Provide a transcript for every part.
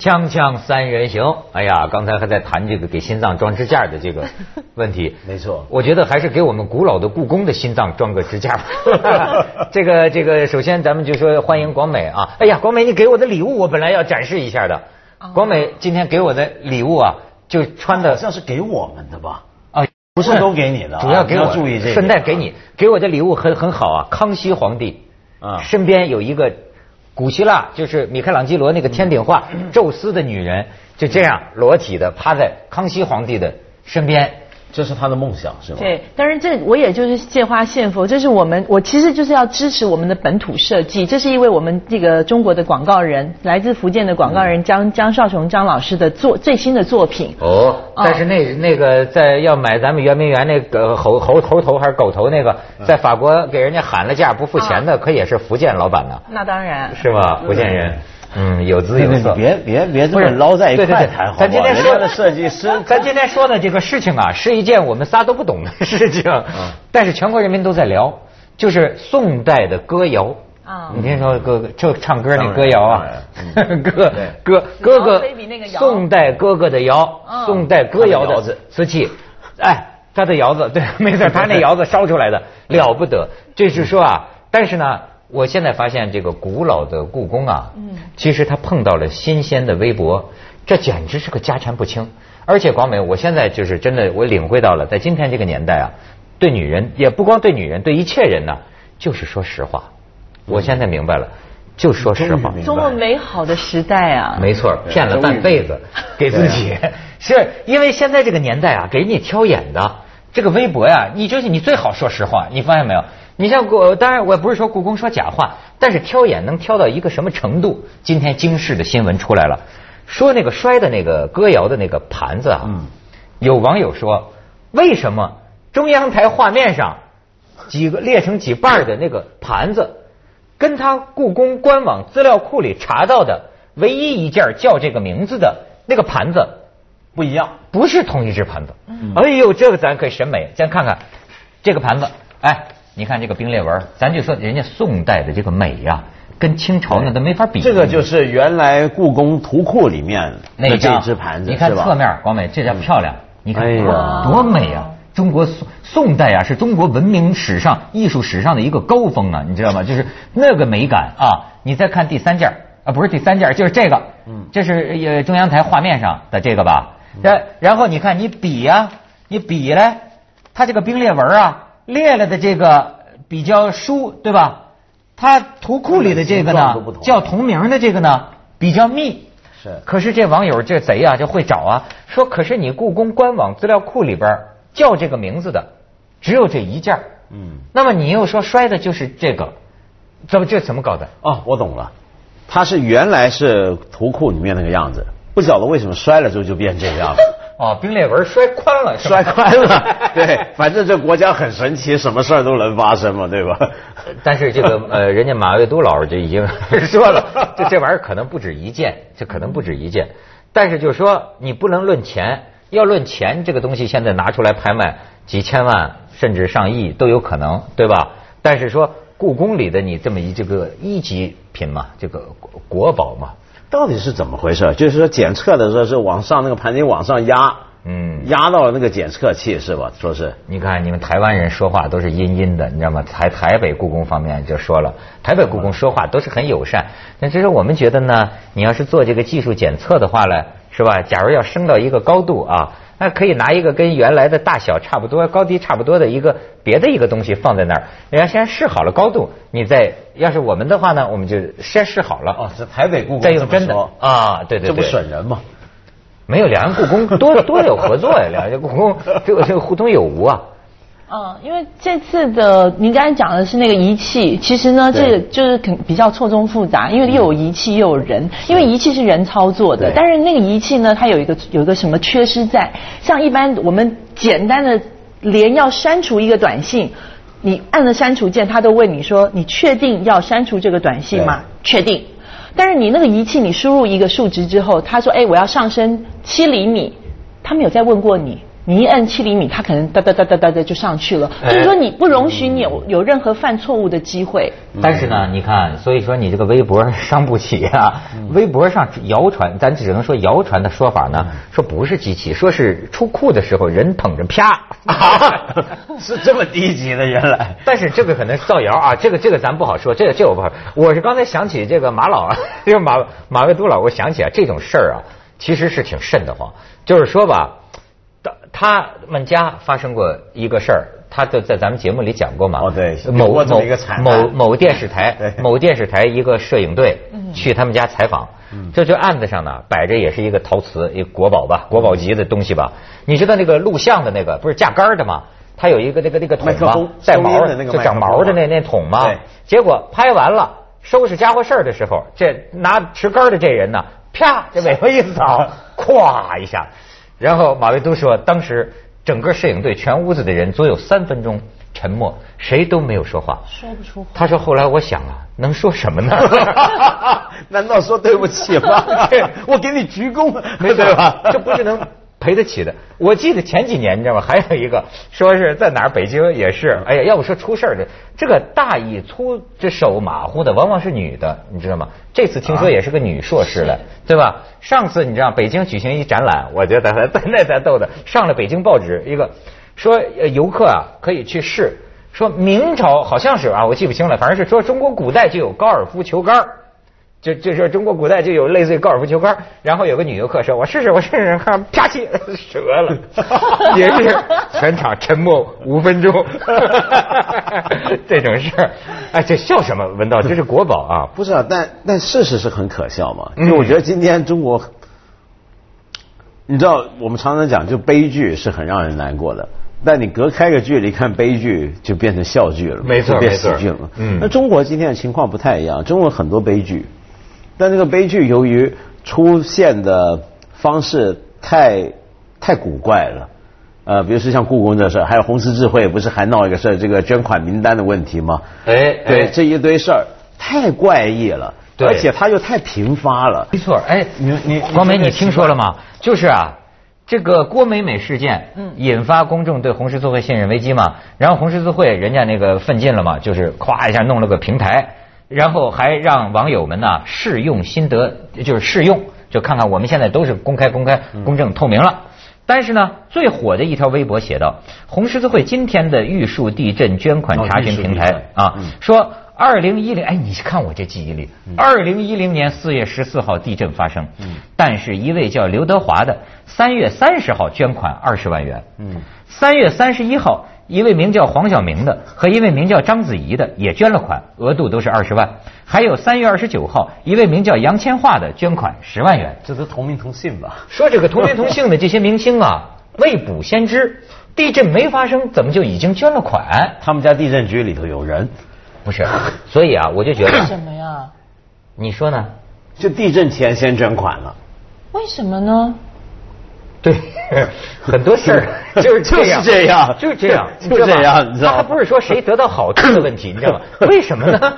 锵锵三人行，哎呀，刚才还在谈这个给心脏装支架的这个 问题。没错我觉得还是给我们古老的故宫的心脏装个支架吧。这个这个，首先咱们就说欢迎广美啊！哎呀，广美，你给我的礼物我本来要展示一下的。广美今天给我的礼物啊，就穿的好像是给我们的吧？啊，不是都给你的啊主要给我你要注意这个顺带给你，给我的礼物很很好啊。康熙皇帝啊身边有一个古希腊，就是米开朗基罗那个天顶画，宙斯的女人就这样裸体的趴在康熙皇帝的身边。这是他的梦想是吗？对，当然这我也就是借花献佛，这是我们我其实就是要支持我们的本土设计，这是因为我们这个中国的广告人，来自福建的广告人江江少雄张老师的作最新的作品。哦，哦。但是那那个在要买咱们圆明园那个猴猴猴头还是狗头那个，在法国给人家喊了价不付钱的，可也是福建老板呢，那当然，是吧？福建人，嗯，有姿对对，有色你。别别别这么捞在一块谈，好不好？咱今天说的设计师，咱今天说的这个事情啊，是一件我们仨都不懂的事情，嗯但是全国人民都在聊，就是宋代的歌谣。啊你听说哥就唱歌那歌谣啊，当哥对哥哥宋代哥哥的谣，嗯宋代歌谣的瓷器，哎，他的窑子，对，没错，他那窑子烧出来的了不得。这是说啊，但是呢，我现在发现这个古老的故宫啊，嗯。其实它碰到了新鲜的微博，这简直是个家产不清。而且广美，我现在就是真的，我领会到了，在今天这个年代啊，对女人也不光对女人，对一切人呢，就是说实话。我现在明白了，就说实话。多么美好的时代啊！没错，骗了半辈子给自己，是因为现在这个年代啊，给你挑眼的这个微博呀，你就是你最好说实话，你发现没有？你像故，当然我也不是说故宫说假话，但是挑眼能挑到一个什么程度？今天京市的新闻出来了，说那个摔的那个歌谣的那个盘子啊，嗯有网友说，为什么中央台画面上几个裂成几瓣儿的那个盘子，跟他故宫官网资料库里查到的唯一一件叫这个名字的那个盘子不一样。不是同一只盘子。哎呦，这个咱可以审美，先看看这个盘子，哎，你看这个冰裂纹，咱就说人家宋代的这个美呀、跟清朝那都没法比。这个就是原来故宫图库里面的那这只盘子，你看侧面，广美这叫漂亮，你看哎呀多美啊！中国宋宋代啊，是中国文明史上、艺术史上的一个高峰啊，你知道吗？就是那个美感啊！你再看第三件啊，不是第三件，就是这个，嗯这是呃中央台画面上的这个吧？然然后你看你比呀、你比嘞，它这个冰裂纹啊，裂了的这个比较疏，对吧？它图库里的这个呢叫同名的这个呢比较密。是。可是这网友这贼啊，就会找啊，说可是你故宫官网资料库里边叫这个名字的只有这一件嗯。那么你又说摔的就是这个，怎么这怎么搞的？哦，我懂了，它是原来是图库里面那个样子，不晓得为什么摔了之后就变这个样子。哦，冰裂纹摔宽了，摔宽了，对，反正这国家很神奇，什么事儿都能发生嘛，对吧？但是这个呃，人家马未都老师就已经说了，这这玩意儿可能不止一件，这可能不止一件。但是就是说，你不能论钱，要论钱，这个东西现在拿出来拍卖几千万甚至上亿都有可能，对吧？但是说故宫里的你这么一这个一级品嘛，这个国国宝嘛，到底是怎么回事？就是说检测的时候是往上那个盘子往上压，嗯，压到了那个检测器是吧？说是你看，你们台湾人说话都是阴阴的，你知道吗？台台北故宫方面就说了，台北故宫说话都是很友善。那只是我们觉得呢，你要是做这个技术检测的话呢，是吧？假如要升到一个高度啊，那可以拿一个跟原来的大小差不多、高低差不多的一个别的一个东西放在那儿，人家先试好了高度，你再要是我们的话呢，我们就先试好了，哦，是台北故宫再用真的啊，对对对这不对，损人吗？没有两岸故宫多多有合作呀，两岸故宫这个这个互通有无啊。嗯，因为这次的您刚才讲的是那个仪器，其实呢，这个就是肯比较错综复杂，因为又有仪器又有人，因为仪器是人操作的，但是那个仪器呢，它有一个有一个什么缺失在，像一般我们简单的连要删除一个短信。你按了删除键，它都问你说：“你确定要删除这个短信吗？”确定。但是你那个仪器，你输入一个数值之后，他说：“哎，我要上升七厘米。”他没有再问过你，你一按七厘米，它可能哒哒哒哒哒哒就上去了。哎就是说你不容许你有有任何犯错误的机会。但是呢，你看，所以说你这个微博伤不起啊。微博上谣传，咱只能说谣传的说法呢，说不是机器，说是出库的时候人捧着啪。是这么低级的原来。但是这个可能是造谣啊，这个这个咱不好说，这个这个我不好。我是刚才想起这个马老，这 个马马未都老，我想起啊，这种事儿啊，其实是挺瘆得慌。就是说吧，他他们家发生过一个事儿，他就在咱们节目里讲过嘛。哦对某某电视台 对某电视台一个摄影队去他们家采访，这就案子上呢摆着也是一个陶瓷，一个国宝吧，国宝级的东西吧。你知道那个录像的那个不是架杆的吗？它有一个那个那个桶吗麦克风？带毛的那个就长毛的那那桶吗对？结果拍完了，收拾家伙事儿的时候，这拿持杆的这人呢，啪，这尾巴一扫，咵一下，然后马未都说，当时整个摄影队全屋子的人足有三分钟沉默，谁都没有说话。说不出话。他说后来我想啊，能说什么呢？难道说对不起吗？我给你鞠躬，没错对吧？这不是能赔得起的。我记得前几年你知道吗？还有一个 说是在哪儿，北京也是，哎呀，要不说出事儿的，这个大意粗这手马虎的往往是女的，你知道吗？这次听说也是个女硕士了，对吧？上次你知道北京举行一展览，我觉得还 在那才逗的，上了北京报纸一个说呃游客啊可以去试，说明朝好像是啊，我记不清了，反正是说中国古代就有高尔夫球杆儿就就说中国古代就有类似于高尔夫球杆，然后有个女游客说：“我试试，我试试，看啪叽折了，也是全场沉默五分钟。这种事儿，哎，这笑什么？文道，这是国宝啊！不是啊，但但事实是很可笑嘛。因为我觉得今天中国，你知道我们常常讲，就悲剧是很让人难过的。但你隔开个距离看悲剧，就变成笑剧了，没错变喜剧了。嗯那中国今天的情况不太一样，中国很多悲剧，但这个悲剧由于出现的方式太太古怪了。呃，比如说像故宫这事儿，还有红十字会不是还闹一个事儿，这个捐款名单的问题吗？哎对，哎这一堆事儿太怪异了，对而且它又太频发了。没错，哎，你你光美，你听说了吗？就是啊，这个郭美美事件，嗯引发公众对红十字会信任危机嘛。然后红十字会人家那个奋进了嘛，就是咵一下弄了个平台，然后还让网友们呢试用心得，就是试用，就看看我们现在都是公开、公开、公正、透明了。但是呢，最火的一条微博写道：红十字会今天的玉树地震捐款查询平台啊嗯，说二零一零，哎，你看我这记忆力，二零一零年四月十四号地震发生，嗯。但是一位叫刘德华的三月三十号捐款二十万元，嗯。三月三十一号一位名叫黄晓明的和一位名叫章子怡的也捐了款，额度都是二十万，还有三月二十九号一位名叫杨千嬅的捐款十万元。这都同名同姓吧？说这个同名同姓的这些明星啊，未卜先知，地震没发生，怎么就已经捐了款？他们家地震局里头有人，不是，所以啊，我就觉得为得，什么呀？你说呢？就地震前先捐款了。为什么呢？对，很多事儿 就是这样，就是这样就是这样，就这样你知道吗他还不是说谁得到好处的问题，你知道吗？为什么呢？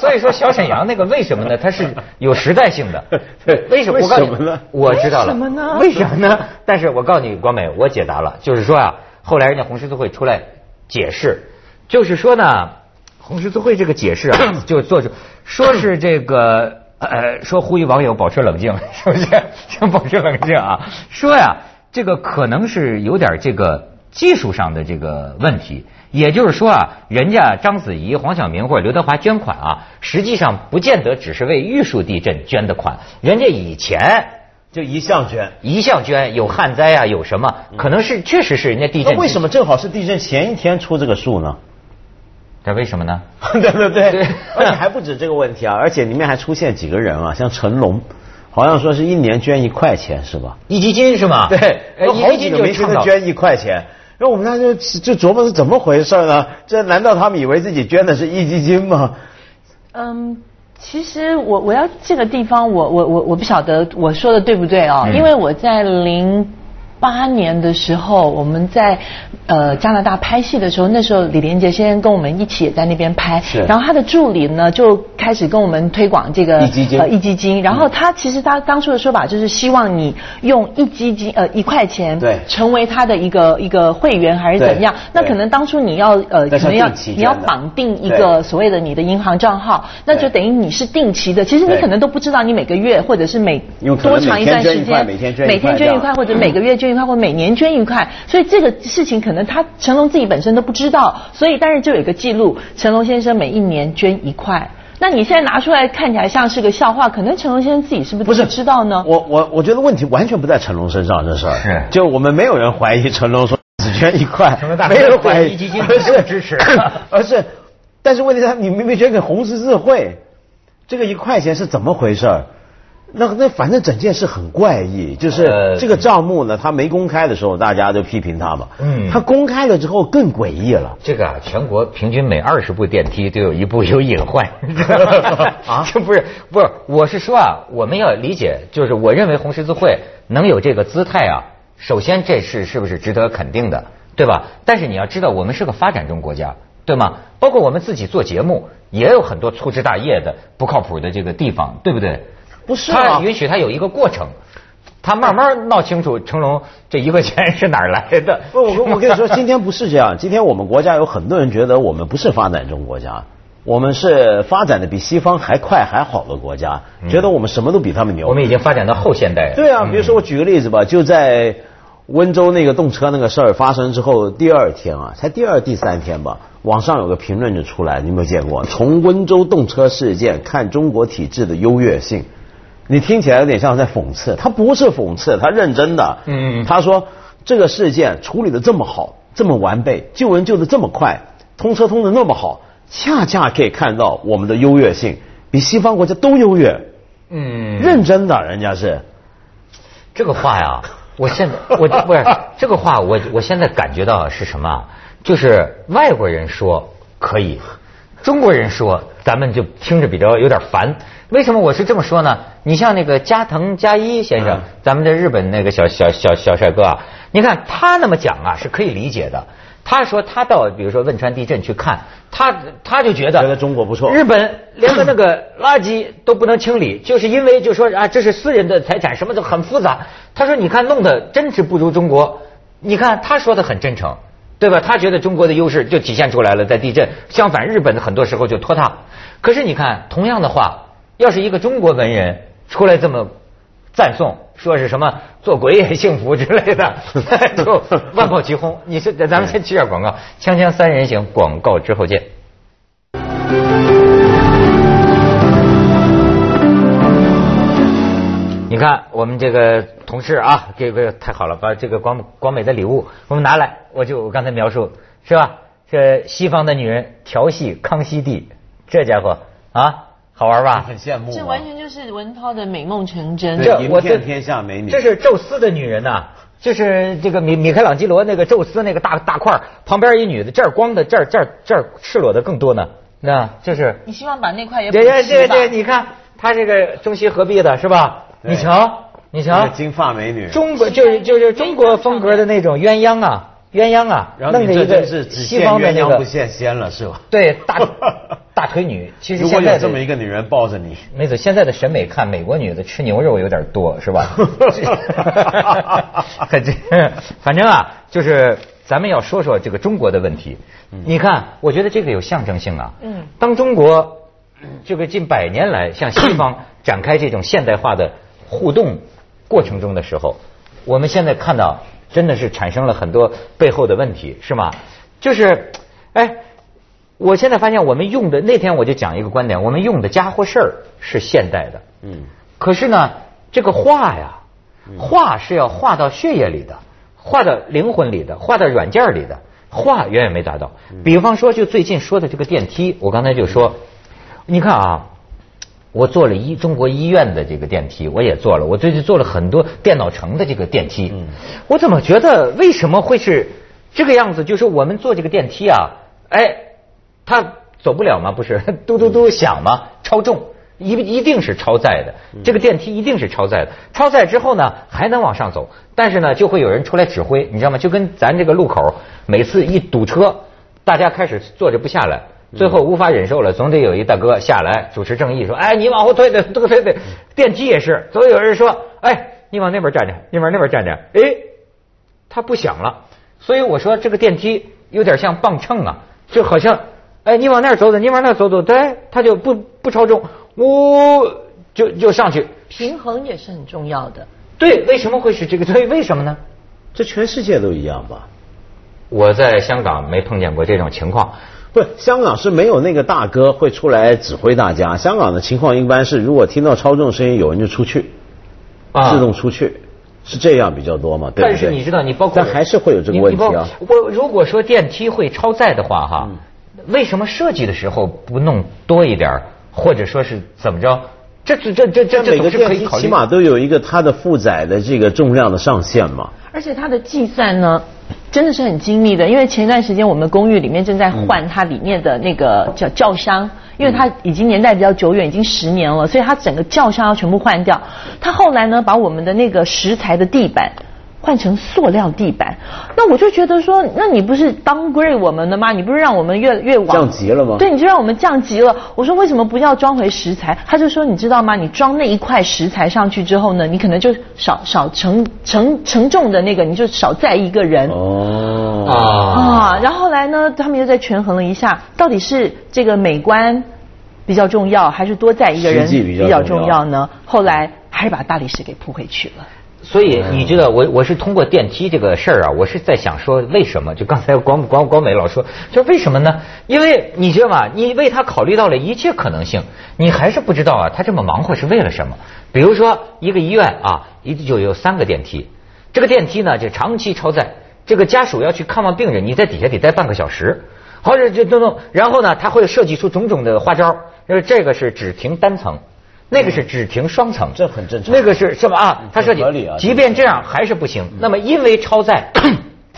所以说小沈阳那个为什么呢？他是有时代性的。对为什么？为我告诉你呢我知道了。为什么呢为什么呢？但是我告诉你，光美，我解答了，就是说啊，后来人家红十字会出来解释，就是说呢，红十字会这个解释啊，就做出说是这个呃，说呼吁网友保持冷静，是不是？先保持冷静啊，说呀，这个可能是有点这个技术上的这个问题。也就是说啊，人家章子怡、黄晓明或者刘德华捐款啊，实际上不见得只是为玉树地震捐的款，人家以前就一项捐。一项捐有旱灾啊，有什么，可能是确实是人家地震。那为什么？正好是地震前一天出这个数呢？这为什么呢？对 对对，对而且还不止这个问题啊，而且里面还出现几个人啊，像成龙，好像说是一年捐一块钱是吧？一基金是吗？对，好几个明星都捐一块钱。然后我们大家就就琢磨是怎么回事呢？这难道他们以为自己捐的是壹基金吗？嗯，其实我我要这个地方，我我我我不晓得我说的对不对哦，嗯因为我在零八年的时候，我们在呃加拿大拍戏的时候，那时候李连杰先生跟我们一起也在那边拍，是。然后他的助理呢就开始跟我们推广这个一基金。呃一基金，然后他其实他当初的说法就是希望你用一基金呃一块钱对。成为他的一个一个会员还是怎么样那可能当初你要呃可能要你要绑定一个所谓的你的银行账号，那就等于你是定期的，其实你可能都不知道你每个月或者是每多长一段时间每天捐一每天捐一块或者每个月捐一块或者每年捐一块，所以这个事情可能他成龙自己本身都不知道，所以但是就有一个记录，成龙先生每一年捐一块。那你现在拿出来看起来像是个笑话，可能成龙先生自己是不是不是知道呢？我我我觉得问题完全不在成龙身上，这事儿是就我们没有人怀疑成龙说只捐一块成龙大，没有人怀疑基金而是支持 而是，但是问题是，你明明捐给红十字会，这个一块钱是怎么回事儿？那那反正整件事很怪异，就是呃这个账目呢，他没公开的时候，大家都批评他嘛。嗯他公开了之后更诡异了。这个啊，全国平均每二十部电梯都有一部有隐患 啊这不是不是，我是说啊，我们要理解，就是我认为红十字会能有这个姿态啊，首先这事是不是值得肯定的，对吧？但是你要知道，我们是个发展中国家，对吗？包括我们自己做节目，也有很多粗枝大叶的不靠谱的这个地方，对不对？不是啊他允许他有一个过程。他慢慢闹清楚成龙这一块钱是哪儿来的。不，我跟我跟你说，今天不是这样。今天我们国家有很多人觉得我们不是发展中国家，我们是发展的比西方还快还好的国家，觉得我们什么都比他们牛。我们已经发展到后现代了。对啊，比如说我举个例子吧，就在温州那个动车那个事儿发生之后，第二天啊，才第二第三天吧，网上有个评论就出来，你有没有见过？从温州动车事件看中国体制的优越性，你听起来有点像在讽刺，他不是讽刺，他认真的。嗯他说这个事件处理的这么好，这么完备，救人救的这么快，通车通的那么好，恰恰可以看到我们的优越性，比西方国家都优越。嗯，认真的，人家是。这个话呀，我现在我不是这个话，我我现在感觉到是什么啊？就是外国人说可以，中国人说咱们就听着比较有点烦。为什么我是这么说呢？你像那个加藤加一先生嗯，咱们的日本那个小小小小帅哥啊，你看他那么讲啊是可以理解的。他说他到比如说汶川地震去看，他他就觉得觉得中国不错日本连个那个垃圾都不能清理，就是因为就说啊这是私人的财产，什么都很复杂。他说你看弄得真是不如中国，你看他说的很真诚，对吧？他觉得中国的优势就体现出来了，在地震。相反，日本的很多时候就拖沓。可是你看同样的话，要是一个中国文人出来这么赞颂，说是什么做鬼也幸福之类的，就万炮齐轰。你是咱们先接点广告，锵锵三人行，广告之后见。你看我们这个同事啊，这个太好了，把这个广广美的礼物我们拿来，我就我刚才描述是吧？这西方的女人调戏康熙帝，这家伙啊，好玩吧？很羡慕、啊。这完全就是文涛的美梦成真。对这我这天下美女这是宙斯的女人呐、就是这个米米开朗基罗那个宙斯那个大大块儿旁边一女的，这儿光的，这儿这儿这儿赤裸的更多呢。那这是你希望把那块也补这这齐吧？这这，你看他这个中西合璧的是吧？你瞧，你瞧，金发美女，中国就是就是中国风格的那种鸳鸯啊，鸳鸯啊，然后你这弄着一个真是只西羡鸳鸯方的那个不羡仙了是吧？对大大腿女，其实 如果有这现在这么一个女人抱着你，没错，现在的审美看美国女的吃牛肉有点多，是吧？可这反正啊，就是咱们要说说这个中国的问题。你看，我觉得这个有象征性啊。嗯当中国这个近百年来向西方 展开这种现代化的互动过程中的时候，我们现在看到真的是产生了很多背后的问题，是吗？就是，哎。我现在发现，我们用的那天我就讲一个观点，我们用的家伙事儿是现代的，嗯，可是呢，这个画呀，画是要画到血液里的，画到灵魂里的，画到软件里的，画远远没达到。比方说，就最近说的这个电梯，我刚才就说，你看啊，我坐了医中国医院的这个电梯，我也坐了，我最近坐了很多电脑城的这个电梯，我怎么觉得为什么会是这个样子？就是我们坐这个电梯啊，哎。它走不了吗？不是，嘟嘟嘟响吗？超重，一一定是超载的，这个电梯一定是超载的。超载之后呢，还能往上走，但是呢，就会有人出来指挥，你知道吗？就跟咱这个路口每次一堵车，大家开始坐着不下来，最后无法忍受了，总得有一大哥下来主持正义，说：“哎，你往后退退退退退。”电梯也是，总有人说：“哎，你往那边站着，你往那边站着。”哎，他不响了，所以我说这个电梯有点像磅秤啊，就好像，哎，你往那儿走走，你往那儿走走，对，它就不不超重。呜，就就上去，平衡也是很重要的。对，为什么会是这个？对，为什么呢？这全世界都一样吧？我在香港没碰见过这种情况。不，香港是没有那个大哥会出来指挥大家。香港的情况一般是，如果听到超重声音，有人就出去，自动出去，是这样比较多嘛？对但是你知道，你包括但还是会有这个问题啊。我如果说电梯会超载的话，哈，为什么设计的时候不弄多一点？或者说是怎么着？这这这这这每个电梯起码都有一个它的负载的这个重量的上限嘛。而且它的计算呢，真的是很精密的。因为前一段时间我们公寓里面正在换它里面的那个叫轿厢，因为它已经年代比较久远，已经十年了，所以它整个轿厢要全部换掉。它后来呢，把我们的那个石材的地板。换成塑料地板，那我就觉得说，那你不是 downgrade 我们的吗？你不是让我们越越往降级了吗？对，你就让我们降级了。我说为什么不要装回石材？他就说你知道吗？你装那一块石材上去之后呢，你可能就少少承承承重的那个，你就少载一个人。哦啊，然后后来呢，他们又在权衡了一下，到底是这个美观比较重要，还是多载一个人比较重要呢？后来还是把大理石给铺回去了。所以你知道，我我是通过电梯这个事儿啊，我是在想说，为什么？就刚才光光光美老说，就为什么呢？因为你知道吗？你为他考虑到了一切可能性，你还是不知道啊，他这么忙活是为了什么？比如说一个医院啊，一就有三个电梯，这个电梯呢就长期超载，这个家属要去看望病人，你在底下得待半个小时，或者这等等，然后呢，他会设计出种种的花招，就是这个是只停单层。那个是只停双层，这很正常。那个是什么啊？他设计，即便这样还是不行。那么因为超载，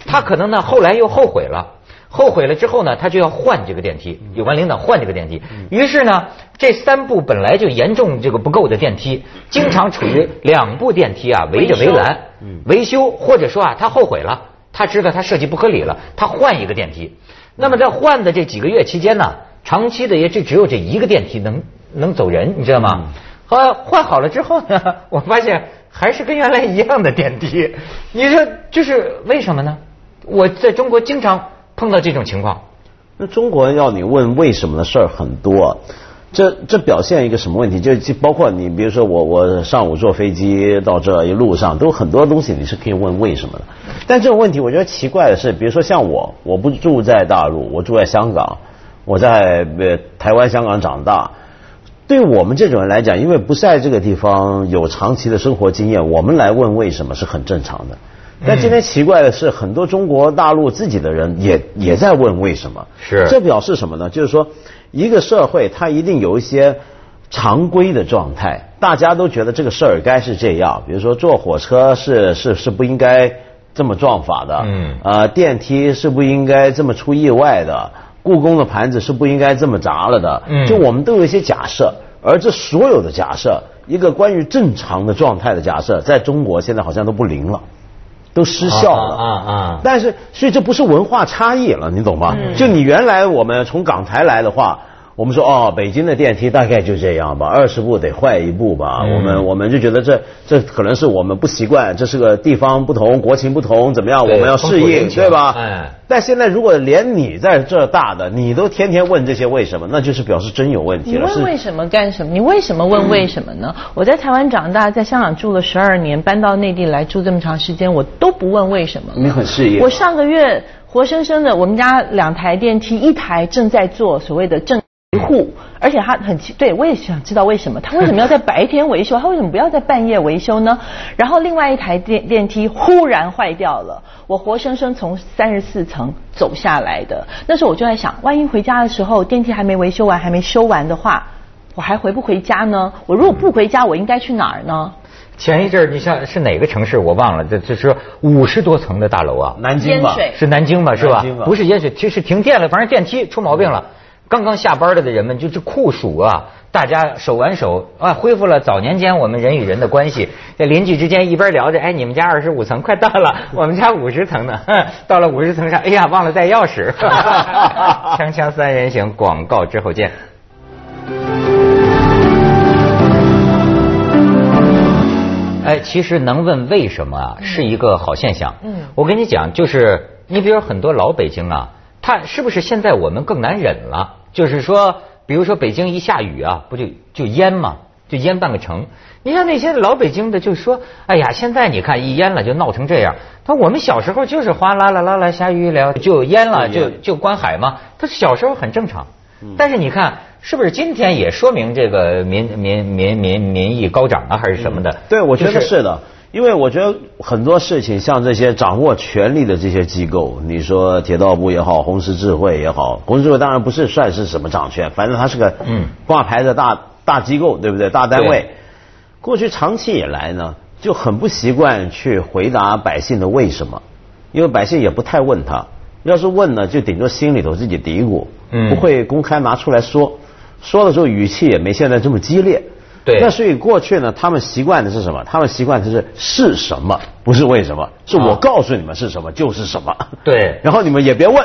他可能呢后来又后悔了，后悔了之后呢，他就要换这个电梯。有关领导换这个电梯，于是呢，这三部本来就严重这个不够的电梯，经常处于两部电梯啊围着围栏维修，或者说啊他后悔了，他知道他设计不合理了，他换一个电梯。那么在换的这几个月期间呢，长期的也就只有这一个电梯能。能走人，你知道吗？后换好了之后呢，我发现还是跟原来一样的点滴。你说就是为什么呢？我在中国经常碰到这种情况。那中国要你问为什么的事儿很多，这这表现一个什么问题？就就包括你，比如说我我上午坐飞机到这一路上，都很多东西你是可以问为什么的。但这种问题我觉得奇怪的是，比如说像我，我不住在大陆，我住在香港，我在呃台湾、香港长大。对我们这种人来讲，因为不在这个地方有长期的生活经验，我们来问为什么是很正常的。但今天奇怪的是，很多中国大陆自己的人也也在问为什么。是。这表示什么呢？就是说，一个社会它一定有一些常规的状态，大家都觉得这个事儿该是这样。比如说，坐火车是是是不应该这么撞法的。嗯。啊，电梯是不应该这么出意外的。故宫的盘子是不应该这么砸了的，就我们都有一些假设，而这所有的假设，一个关于正常的状态的假设，在中国现在好像都不灵了，都失效了啊啊！但是，所以这不是文化差异了，你懂吗？就你原来我们从港台来的话。我们说哦，北京的电梯大概就这样吧，二十步得坏一步吧。我们我们就觉得这这可能是我们不习惯，这是个地方不同，国情不同，怎么样？我们要适应，对吧？哎。但现在如果连你在这大的，你都天天问这些为什么，那就是表示真有问题了。你问为什么干什么？你为什么问为什么呢？我在台湾长大，在香港住了十二年，搬到内地来住这么长时间，我都不问为什么。你很适应。我上个月活生生的，我们家两台电梯，一台正在做所谓的正。维护，而且他很奇，对我也想知道为什么他为什么要在白天维修，他为什么不要在半夜维修呢？然后另外一台电电梯忽然坏掉了，我活生生从三十四层走下来的，那时候我就在想，万一回家的时候电梯还没维修完，还没修完的话，我还回不回家呢？我如果不回家，我应该去哪儿呢？前一阵儿，你像是哪个城市我忘了，这这是五十多层的大楼啊，南京吧？是南京吧？是吧？不是淹水，其实停电了，反正电梯出毛病了。刚刚下班了的人们就是酷暑啊，大家手挽手啊，恢复了早年间我们人与人的关系。这邻居之间一边聊着，哎，你们家二十五层快到了，我们家五十层呢。到了五十层上，哎呀，忘了带钥匙。锵锵三人行，广告之后见。哎，其实能问为什么啊，是一个好现象。嗯，我跟你讲，就是你比如很多老北京啊，他是不是现在我们更难忍了？就是说，比如说北京一下雨啊，不就就淹吗？就淹半个城。你像那些老北京的，就说，哎呀，现在你看一淹了就闹成这样。他我们小时候就是哗啦啦啦啦下雨了就淹了，就就关海嘛。他小时候很正常。但是你看，是不是今天也说明这个民民民民民意高涨啊，还是什么的？对，我觉得是的。因为我觉得很多事情，像这些掌握权力的这些机构，你说铁道部也好，红十字会也好，红十字会当然不是算是什么掌权，反正它是个嗯挂牌的大大机构，对不对？大单位。过去长期以来呢，就很不习惯去回答百姓的为什么，因为百姓也不太问他。要是问呢，就顶多心里头自己嘀咕，不会公开拿出来说。说的时候语气也没现在这么激烈。对。那所以过去呢，他们习惯的是什么？他们习惯的是是什么，不是为什么？是我告诉你们是什么就是什么。对。然后你们也别问，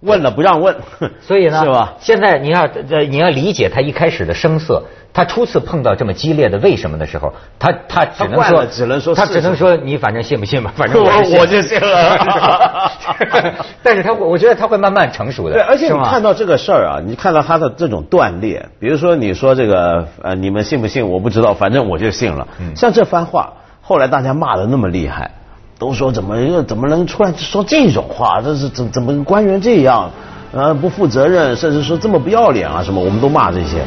问了不让问。所以呢，是吧？现在你要呃你要理解他一开始的声色。他初次碰到这么激烈的为什么的时候，他他只能说，只能说，他只能说你反正信不信吧，反正我我就信了。但是他我觉得他会慢慢成熟的。对，而且你看到这个事儿啊，你看到他的这种断裂，比如说你说这个呃，你们信不信我不知道，反正我就信了。像这番话，后来大家骂的那么厉害，都说怎么又怎么能出来说这种话？这是怎怎么官员这样呃不负责任，甚至说这么不要脸啊什么？我们都骂这些。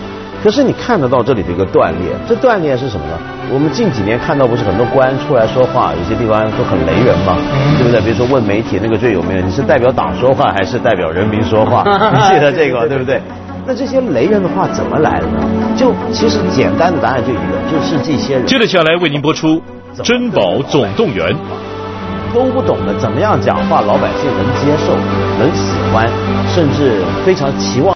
可是你看得到这里的一个断裂，这断裂是什么呢？我们近几年看到不是很多官出来说话，有些地方都很雷人嘛，对不对？比如说问媒体那个最有名的，你是代表党说话还是代表人民说话？你记得这个对不对？那这些雷人的话怎么来的呢？就其实简单的答案就一个，就是这些人。接着下来为您播出《珍宝总动员》，都不懂得怎么样讲话，老百姓能接受、能喜欢，甚至非常期望。